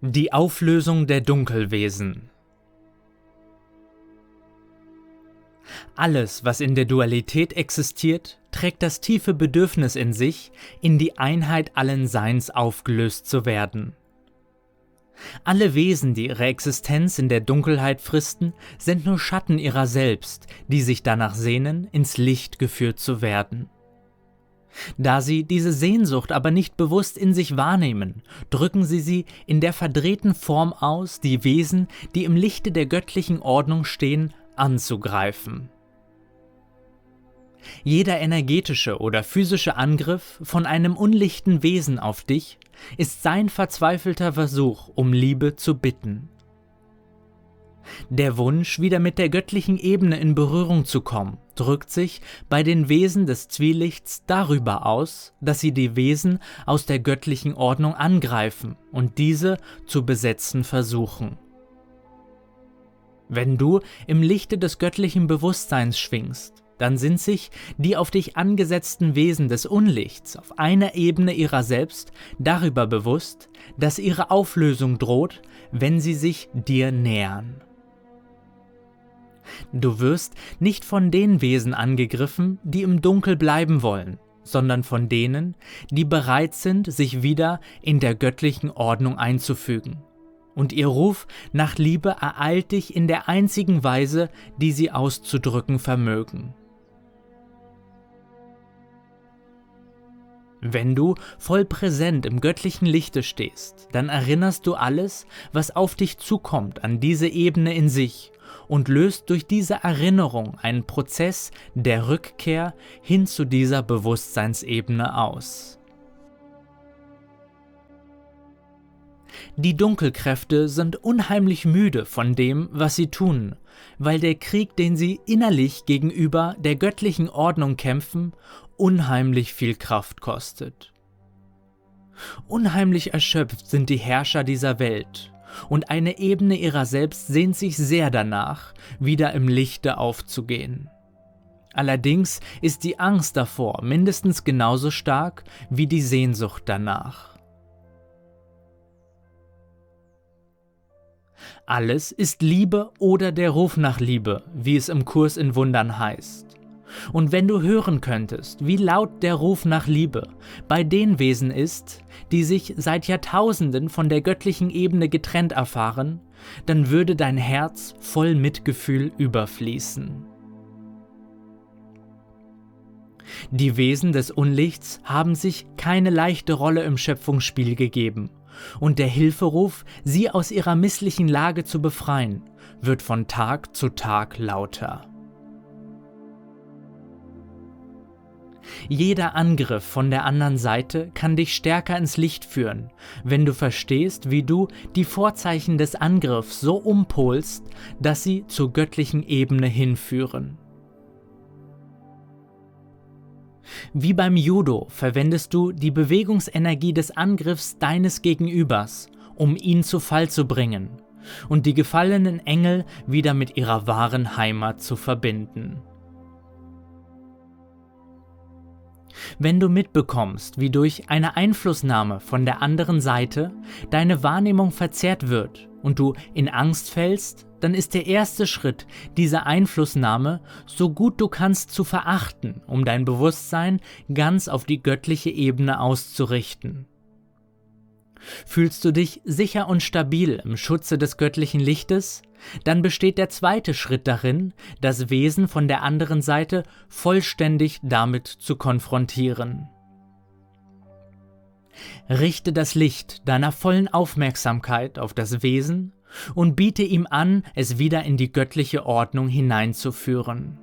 Die Auflösung der Dunkelwesen Alles, was in der Dualität existiert, trägt das tiefe Bedürfnis in sich, in die Einheit allen Seins aufgelöst zu werden. Alle Wesen, die ihre Existenz in der Dunkelheit fristen, sind nur Schatten ihrer selbst, die sich danach sehnen, ins Licht geführt zu werden. Da sie diese Sehnsucht aber nicht bewusst in sich wahrnehmen, drücken sie sie in der verdrehten Form aus, die Wesen, die im Lichte der göttlichen Ordnung stehen, anzugreifen. Jeder energetische oder physische Angriff von einem unlichten Wesen auf dich ist sein verzweifelter Versuch, um Liebe zu bitten. Der Wunsch, wieder mit der göttlichen Ebene in Berührung zu kommen, drückt sich bei den Wesen des Zwielichts darüber aus, dass sie die Wesen aus der göttlichen Ordnung angreifen und diese zu besetzen versuchen. Wenn du im Lichte des göttlichen Bewusstseins schwingst, dann sind sich die auf dich angesetzten Wesen des Unlichts auf einer Ebene ihrer selbst darüber bewusst, dass ihre Auflösung droht, wenn sie sich dir nähern. Du wirst nicht von den Wesen angegriffen, die im Dunkel bleiben wollen, sondern von denen, die bereit sind, sich wieder in der göttlichen Ordnung einzufügen. Und ihr Ruf nach Liebe ereilt dich in der einzigen Weise, die sie auszudrücken vermögen. Wenn du voll präsent im göttlichen Lichte stehst, dann erinnerst du alles, was auf dich zukommt, an diese Ebene in sich und löst durch diese Erinnerung einen Prozess der Rückkehr hin zu dieser Bewusstseinsebene aus. Die Dunkelkräfte sind unheimlich müde von dem, was sie tun, weil der Krieg, den sie innerlich gegenüber der göttlichen Ordnung kämpfen, unheimlich viel Kraft kostet. Unheimlich erschöpft sind die Herrscher dieser Welt, und eine Ebene ihrer selbst sehnt sich sehr danach, wieder im Lichte aufzugehen. Allerdings ist die Angst davor mindestens genauso stark wie die Sehnsucht danach. Alles ist Liebe oder der Ruf nach Liebe, wie es im Kurs in Wundern heißt. Und wenn du hören könntest, wie laut der Ruf nach Liebe bei den Wesen ist, die sich seit Jahrtausenden von der göttlichen Ebene getrennt erfahren, dann würde dein Herz voll Mitgefühl überfließen. Die Wesen des Unlichts haben sich keine leichte Rolle im Schöpfungsspiel gegeben, und der Hilferuf, sie aus ihrer misslichen Lage zu befreien, wird von Tag zu Tag lauter. Jeder Angriff von der anderen Seite kann dich stärker ins Licht führen, wenn du verstehst, wie du die Vorzeichen des Angriffs so umpolst, dass sie zur göttlichen Ebene hinführen. Wie beim Judo verwendest du die Bewegungsenergie des Angriffs deines Gegenübers, um ihn zu Fall zu bringen und die gefallenen Engel wieder mit ihrer wahren Heimat zu verbinden. Wenn du mitbekommst, wie durch eine Einflussnahme von der anderen Seite deine Wahrnehmung verzerrt wird und du in Angst fällst, dann ist der erste Schritt, diese Einflussnahme so gut du kannst zu verachten, um dein Bewusstsein ganz auf die göttliche Ebene auszurichten. Fühlst du dich sicher und stabil im Schutze des göttlichen Lichtes? Dann besteht der zweite Schritt darin, das Wesen von der anderen Seite vollständig damit zu konfrontieren. Richte das Licht deiner vollen Aufmerksamkeit auf das Wesen und biete ihm an, es wieder in die göttliche Ordnung hineinzuführen.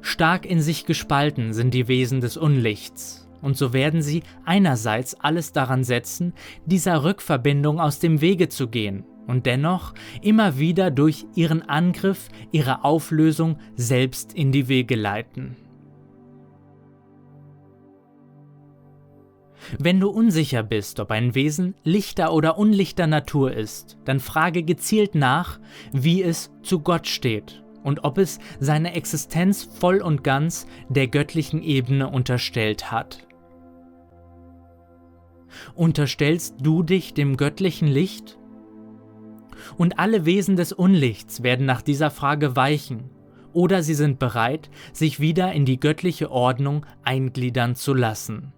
Stark in sich gespalten sind die Wesen des Unlichts, und so werden sie einerseits alles daran setzen, dieser Rückverbindung aus dem Wege zu gehen und dennoch immer wieder durch ihren Angriff ihre Auflösung selbst in die Wege leiten. Wenn du unsicher bist, ob ein Wesen lichter oder unlichter Natur ist, dann frage gezielt nach, wie es zu Gott steht und ob es seine Existenz voll und ganz der göttlichen Ebene unterstellt hat. Unterstellst du dich dem göttlichen Licht? Und alle Wesen des Unlichts werden nach dieser Frage weichen, oder sie sind bereit, sich wieder in die göttliche Ordnung eingliedern zu lassen.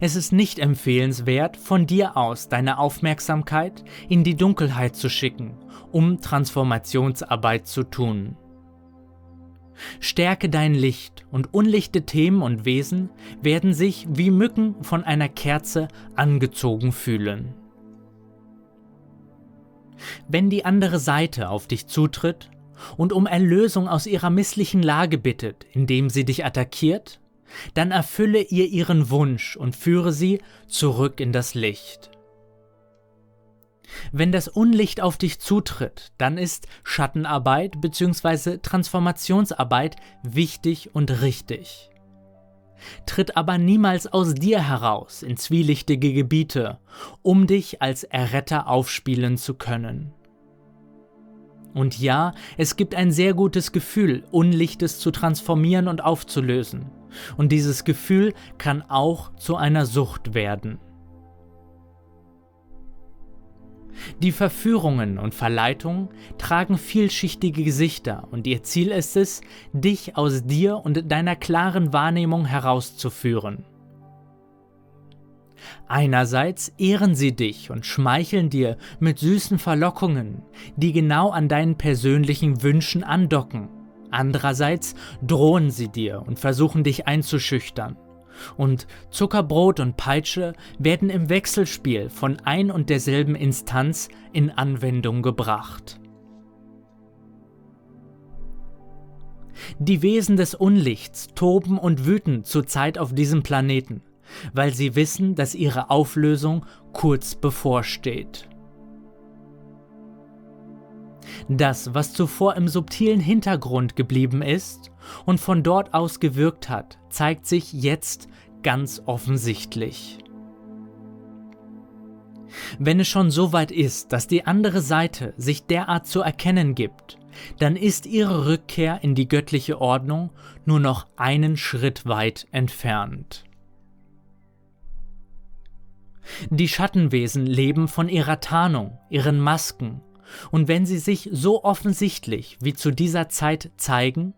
Es ist nicht empfehlenswert, von dir aus deine Aufmerksamkeit in die Dunkelheit zu schicken, um Transformationsarbeit zu tun. Stärke dein Licht und unlichte Themen und Wesen werden sich wie Mücken von einer Kerze angezogen fühlen. Wenn die andere Seite auf dich zutritt und um Erlösung aus ihrer misslichen Lage bittet, indem sie dich attackiert, dann erfülle ihr ihren Wunsch und führe sie zurück in das Licht. Wenn das Unlicht auf dich zutritt, dann ist Schattenarbeit bzw. Transformationsarbeit wichtig und richtig. Tritt aber niemals aus dir heraus in zwielichtige Gebiete, um dich als Erretter aufspielen zu können. Und ja, es gibt ein sehr gutes Gefühl, Unlichtes zu transformieren und aufzulösen. Und dieses Gefühl kann auch zu einer Sucht werden. Die Verführungen und Verleitungen tragen vielschichtige Gesichter und ihr Ziel ist es, dich aus dir und deiner klaren Wahrnehmung herauszuführen. Einerseits ehren sie dich und schmeicheln dir mit süßen Verlockungen, die genau an deinen persönlichen Wünschen andocken. Andererseits drohen sie dir und versuchen dich einzuschüchtern und Zuckerbrot und Peitsche werden im Wechselspiel von ein und derselben Instanz in Anwendung gebracht. Die Wesen des Unlichts toben und wüten zurzeit auf diesem Planeten, weil sie wissen, dass ihre Auflösung kurz bevorsteht. Das, was zuvor im subtilen Hintergrund geblieben ist und von dort aus gewirkt hat, zeigt sich jetzt ganz offensichtlich. Wenn es schon so weit ist, dass die andere Seite sich derart zu erkennen gibt, dann ist ihre Rückkehr in die göttliche Ordnung nur noch einen Schritt weit entfernt. Die Schattenwesen leben von ihrer Tarnung, ihren Masken, und wenn sie sich so offensichtlich wie zu dieser Zeit zeigen,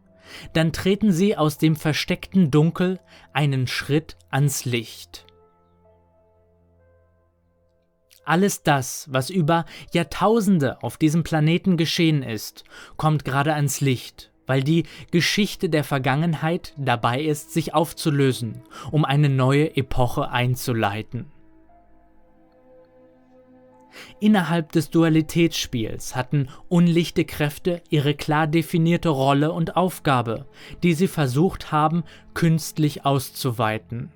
dann treten sie aus dem versteckten Dunkel einen Schritt ans Licht. Alles das, was über Jahrtausende auf diesem Planeten geschehen ist, kommt gerade ans Licht, weil die Geschichte der Vergangenheit dabei ist, sich aufzulösen, um eine neue Epoche einzuleiten. Innerhalb des Dualitätsspiels hatten unlichte Kräfte ihre klar definierte Rolle und Aufgabe, die sie versucht haben, künstlich auszuweiten.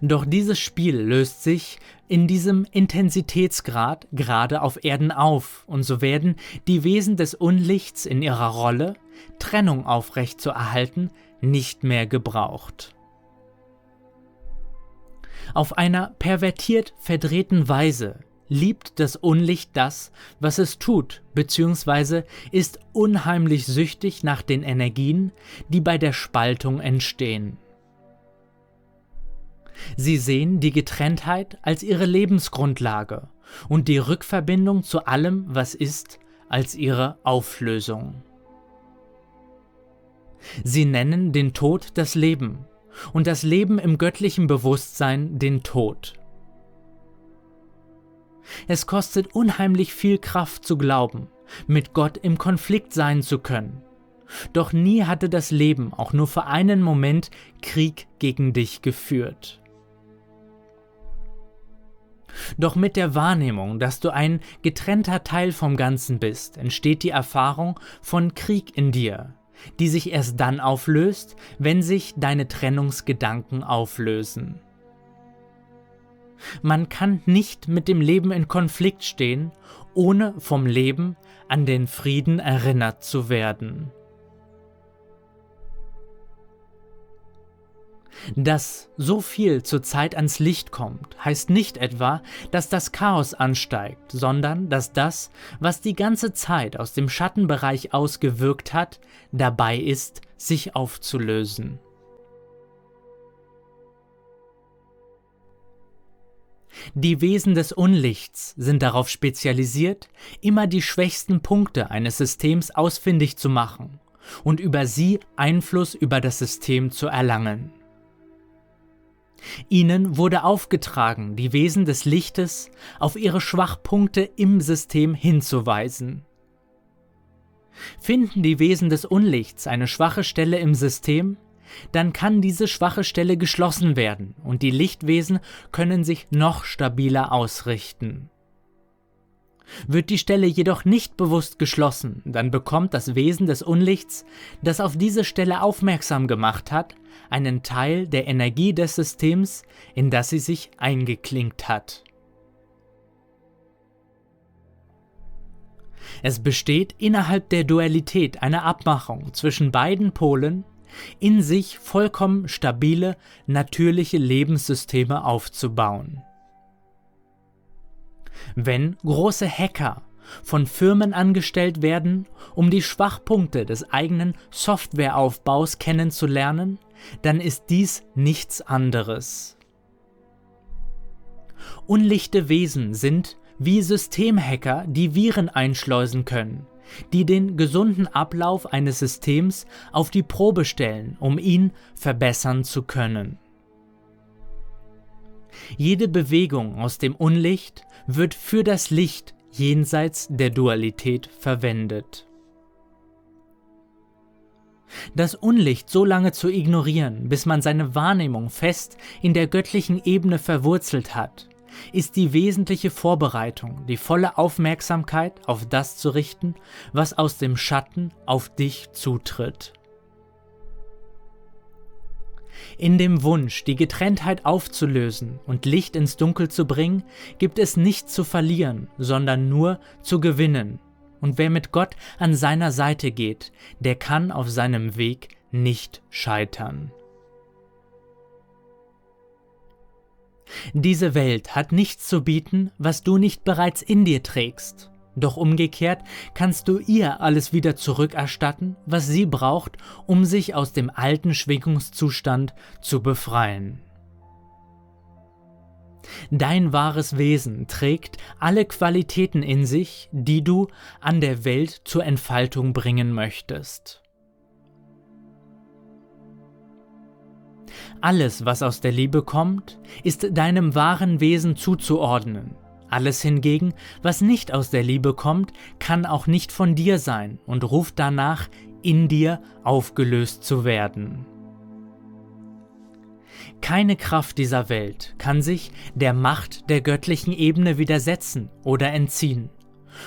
Doch dieses Spiel löst sich in diesem Intensitätsgrad gerade auf Erden auf, und so werden die Wesen des Unlichts in ihrer Rolle, Trennung aufrechtzuerhalten, nicht mehr gebraucht. Auf einer pervertiert verdrehten Weise liebt das Unlicht das, was es tut, beziehungsweise ist unheimlich süchtig nach den Energien, die bei der Spaltung entstehen. Sie sehen die Getrenntheit als ihre Lebensgrundlage und die Rückverbindung zu allem, was ist, als ihre Auflösung. Sie nennen den Tod das Leben und das Leben im göttlichen Bewusstsein den Tod. Es kostet unheimlich viel Kraft zu glauben, mit Gott im Konflikt sein zu können. Doch nie hatte das Leben auch nur für einen Moment Krieg gegen dich geführt. Doch mit der Wahrnehmung, dass du ein getrennter Teil vom Ganzen bist, entsteht die Erfahrung von Krieg in dir, die sich erst dann auflöst, wenn sich deine Trennungsgedanken auflösen. Man kann nicht mit dem Leben in Konflikt stehen, ohne vom Leben an den Frieden erinnert zu werden. Dass so viel zur Zeit ans Licht kommt, heißt nicht etwa, dass das Chaos ansteigt, sondern dass das, was die ganze Zeit aus dem Schattenbereich ausgewirkt hat, dabei ist, sich aufzulösen. Die Wesen des Unlichts sind darauf spezialisiert, immer die schwächsten Punkte eines Systems ausfindig zu machen und über sie Einfluss über das System zu erlangen. Ihnen wurde aufgetragen, die Wesen des Lichtes auf ihre Schwachpunkte im System hinzuweisen. Finden die Wesen des Unlichts eine schwache Stelle im System, dann kann diese schwache Stelle geschlossen werden und die Lichtwesen können sich noch stabiler ausrichten. Wird die Stelle jedoch nicht bewusst geschlossen, dann bekommt das Wesen des Unlichts, das auf diese Stelle aufmerksam gemacht hat, einen Teil der Energie des Systems, in das sie sich eingeklinkt hat. Es besteht innerhalb der Dualität eine Abmachung zwischen beiden Polen, in sich vollkommen stabile, natürliche Lebenssysteme aufzubauen. Wenn große Hacker von Firmen angestellt werden, um die Schwachpunkte des eigenen Softwareaufbaus kennenzulernen, dann ist dies nichts anderes. Unlichte Wesen sind wie Systemhacker, die Viren einschleusen können, die den gesunden Ablauf eines Systems auf die Probe stellen, um ihn verbessern zu können. Jede Bewegung aus dem Unlicht wird für das Licht jenseits der Dualität verwendet. Das Unlicht so lange zu ignorieren, bis man seine Wahrnehmung fest in der göttlichen Ebene verwurzelt hat, ist die wesentliche Vorbereitung, die volle Aufmerksamkeit auf das zu richten, was aus dem Schatten auf dich zutritt. In dem Wunsch, die Getrenntheit aufzulösen und Licht ins Dunkel zu bringen, gibt es nichts zu verlieren, sondern nur zu gewinnen. Und wer mit Gott an seiner Seite geht, der kann auf seinem Weg nicht scheitern. Diese Welt hat nichts zu bieten, was du nicht bereits in dir trägst. Doch umgekehrt kannst du ihr alles wieder zurückerstatten, was sie braucht, um sich aus dem alten Schwingungszustand zu befreien. Dein wahres Wesen trägt alle Qualitäten in sich, die du an der Welt zur Entfaltung bringen möchtest. Alles, was aus der Liebe kommt, ist deinem wahren Wesen zuzuordnen. Alles hingegen, was nicht aus der Liebe kommt, kann auch nicht von dir sein und ruft danach, in dir aufgelöst zu werden. Keine Kraft dieser Welt kann sich der Macht der göttlichen Ebene widersetzen oder entziehen.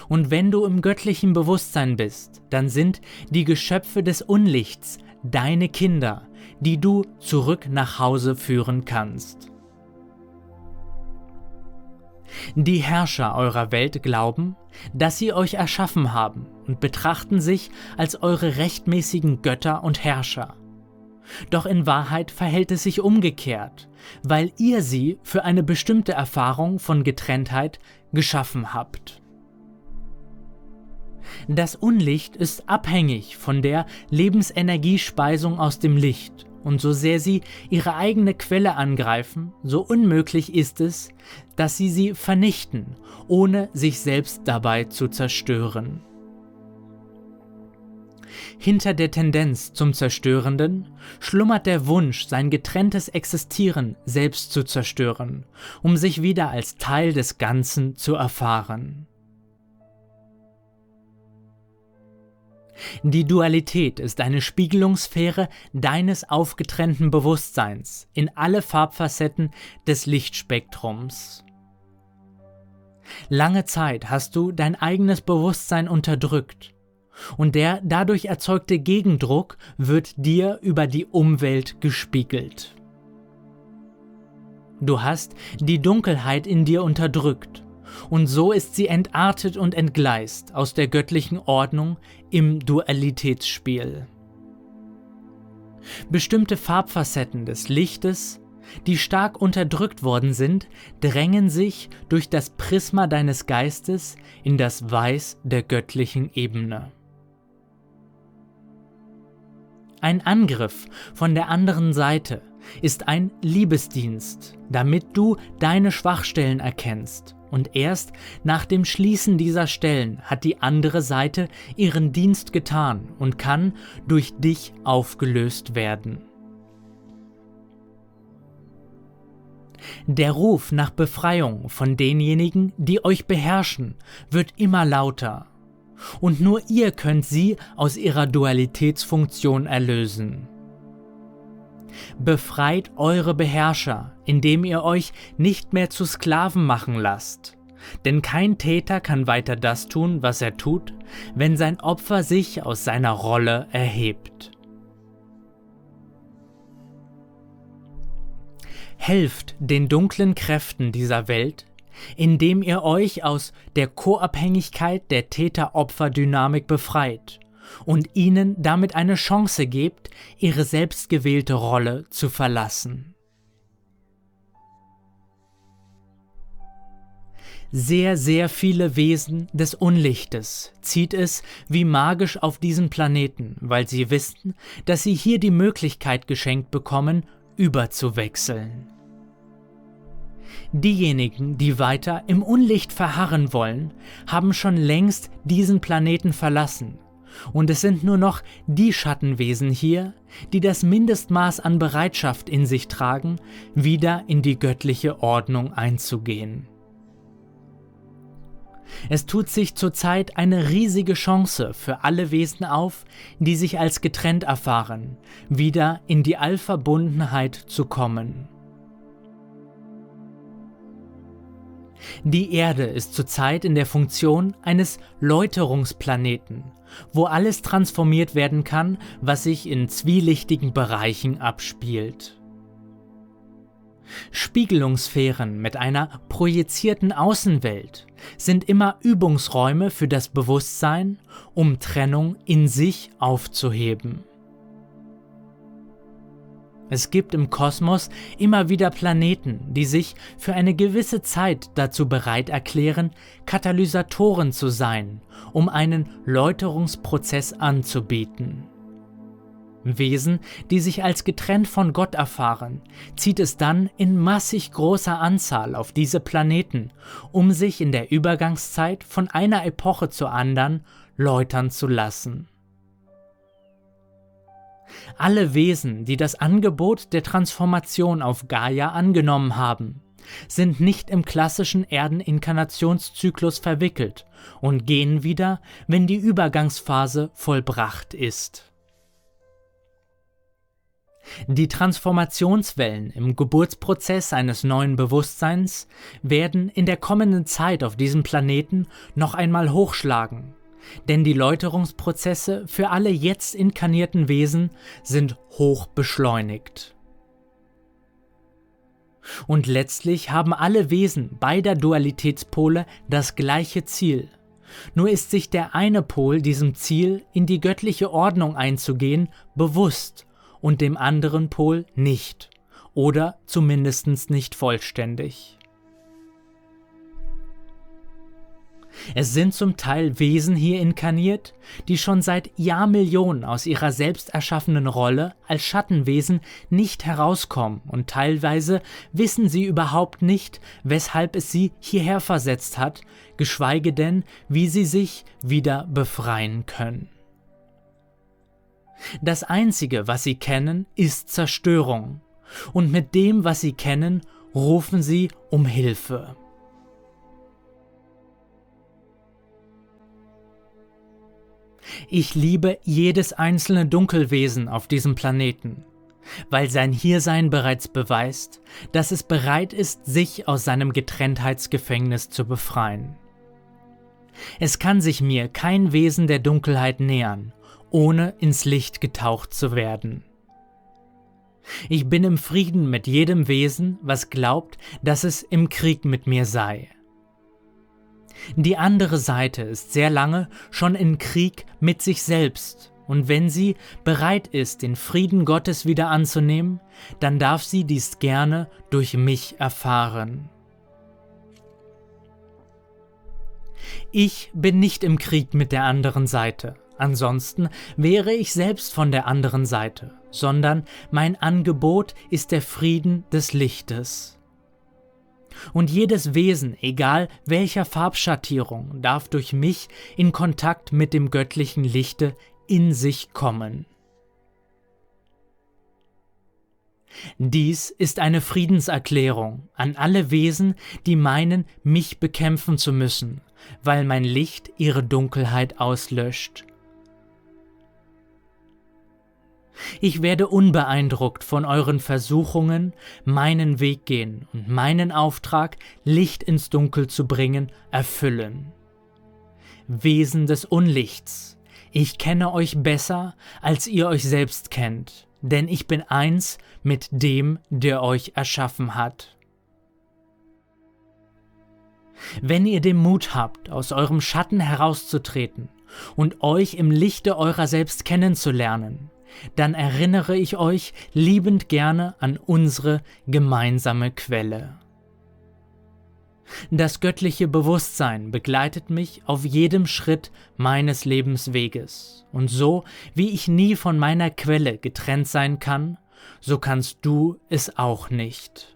Und wenn du im göttlichen Bewusstsein bist, dann sind die Geschöpfe des Unlichts deine Kinder, die du zurück nach Hause führen kannst. Die Herrscher eurer Welt glauben, dass sie euch erschaffen haben und betrachten sich als eure rechtmäßigen Götter und Herrscher. Doch in Wahrheit verhält es sich umgekehrt, weil ihr sie für eine bestimmte Erfahrung von Getrenntheit geschaffen habt. Das Unlicht ist abhängig von der Lebensenergiespeisung aus dem Licht und so sehr sie ihre eigene Quelle angreifen, so unmöglich ist es, dass sie sie vernichten, ohne sich selbst dabei zu zerstören. Hinter der Tendenz zum Zerstörenden schlummert der Wunsch, sein getrenntes Existieren selbst zu zerstören, um sich wieder als Teil des Ganzen zu erfahren. Die Dualität ist eine Spiegelungssphäre deines aufgetrennten Bewusstseins in alle Farbfacetten des Lichtspektrums. Lange Zeit hast du dein eigenes Bewusstsein unterdrückt und der dadurch erzeugte Gegendruck wird dir über die Umwelt gespiegelt. Du hast die Dunkelheit in dir unterdrückt und so ist sie entartet und entgleist aus der göttlichen Ordnung im Dualitätsspiel. Bestimmte Farbfacetten des Lichtes, die stark unterdrückt worden sind, drängen sich durch das Prisma deines Geistes in das Weiß der göttlichen Ebene. Ein Angriff von der anderen Seite ist ein Liebesdienst, damit du deine Schwachstellen erkennst. Und erst nach dem Schließen dieser Stellen hat die andere Seite ihren Dienst getan und kann durch dich aufgelöst werden. Der Ruf nach Befreiung von denjenigen, die euch beherrschen, wird immer lauter. Und nur ihr könnt sie aus ihrer Dualitätsfunktion erlösen. Befreit eure Beherrscher, indem ihr euch nicht mehr zu Sklaven machen lasst. Denn kein Täter kann weiter das tun, was er tut, wenn sein Opfer sich aus seiner Rolle erhebt. Helft den dunklen Kräften dieser Welt, indem ihr euch aus der Co-Abhängigkeit der Täter-Opfer-Dynamik befreit und ihnen damit eine Chance gebt, ihre selbstgewählte Rolle zu verlassen. Sehr, sehr viele Wesen des Unlichtes zieht es wie magisch auf diesen Planeten, weil sie wissen, dass sie hier die Möglichkeit geschenkt bekommen, überzuwechseln. Diejenigen, die weiter im Unlicht verharren wollen, haben schon längst diesen Planeten verlassen und es sind nur noch die Schattenwesen hier, die das Mindestmaß an Bereitschaft in sich tragen, wieder in die göttliche Ordnung einzugehen. Es tut sich zurzeit eine riesige Chance für alle Wesen auf, die sich als getrennt erfahren, wieder in die Allverbundenheit zu kommen. Die Erde ist zurzeit in der Funktion eines Läuterungsplaneten, wo alles transformiert werden kann, was sich in zwielichtigen Bereichen abspielt. Spiegelungssphären mit einer projizierten Außenwelt sind immer Übungsräume für das Bewusstsein, um Trennung in sich aufzuheben. Es gibt im Kosmos immer wieder Planeten, die sich für eine gewisse Zeit dazu bereit erklären, Katalysatoren zu sein, um einen Läuterungsprozess anzubieten. Wesen, die sich als getrennt von Gott erfahren, zieht es dann in massig großer Anzahl auf diese Planeten, um sich in der Übergangszeit von einer Epoche zur anderen läutern zu lassen. Alle Wesen, die das Angebot der Transformation auf Gaia angenommen haben, sind nicht im klassischen Erdeninkarnationszyklus verwickelt und gehen wieder, wenn die Übergangsphase vollbracht ist. Die Transformationswellen im Geburtsprozess eines neuen Bewusstseins werden in der kommenden Zeit auf diesem Planeten noch einmal hochschlagen denn die Läuterungsprozesse für alle jetzt inkarnierten Wesen sind hoch beschleunigt. Und letztlich haben alle Wesen beider Dualitätspole das gleiche Ziel. Nur ist sich der eine Pol diesem Ziel, in die göttliche Ordnung einzugehen, bewusst und dem anderen Pol nicht. Oder zumindest nicht vollständig. Es sind zum Teil Wesen hier inkarniert, die schon seit Jahrmillionen aus ihrer selbst erschaffenen Rolle als Schattenwesen nicht herauskommen und teilweise wissen sie überhaupt nicht, weshalb es sie hierher versetzt hat, geschweige denn, wie sie sich wieder befreien können. Das Einzige, was sie kennen, ist Zerstörung, und mit dem, was sie kennen, rufen sie um Hilfe. Ich liebe jedes einzelne Dunkelwesen auf diesem Planeten, weil sein Hiersein bereits beweist, dass es bereit ist, sich aus seinem Getrenntheitsgefängnis zu befreien. Es kann sich mir kein Wesen der Dunkelheit nähern, ohne ins Licht getaucht zu werden. Ich bin im Frieden mit jedem Wesen, was glaubt, dass es im Krieg mit mir sei. Die andere Seite ist sehr lange schon in Krieg mit sich selbst, und wenn sie bereit ist, den Frieden Gottes wieder anzunehmen, dann darf sie dies gerne durch mich erfahren. Ich bin nicht im Krieg mit der anderen Seite, ansonsten wäre ich selbst von der anderen Seite, sondern mein Angebot ist der Frieden des Lichtes. Und jedes Wesen, egal welcher Farbschattierung, darf durch mich in Kontakt mit dem göttlichen Lichte in sich kommen. Dies ist eine Friedenserklärung an alle Wesen, die meinen, mich bekämpfen zu müssen, weil mein Licht ihre Dunkelheit auslöscht. Ich werde unbeeindruckt von euren Versuchungen, meinen Weg gehen und meinen Auftrag, Licht ins Dunkel zu bringen, erfüllen. Wesen des Unlichts, ich kenne euch besser, als ihr euch selbst kennt, denn ich bin eins mit dem, der euch erschaffen hat. Wenn ihr den Mut habt, aus eurem Schatten herauszutreten und euch im Lichte eurer selbst kennenzulernen, dann erinnere ich euch liebend gerne an unsere gemeinsame Quelle. Das göttliche Bewusstsein begleitet mich auf jedem Schritt meines Lebensweges, und so wie ich nie von meiner Quelle getrennt sein kann, so kannst du es auch nicht.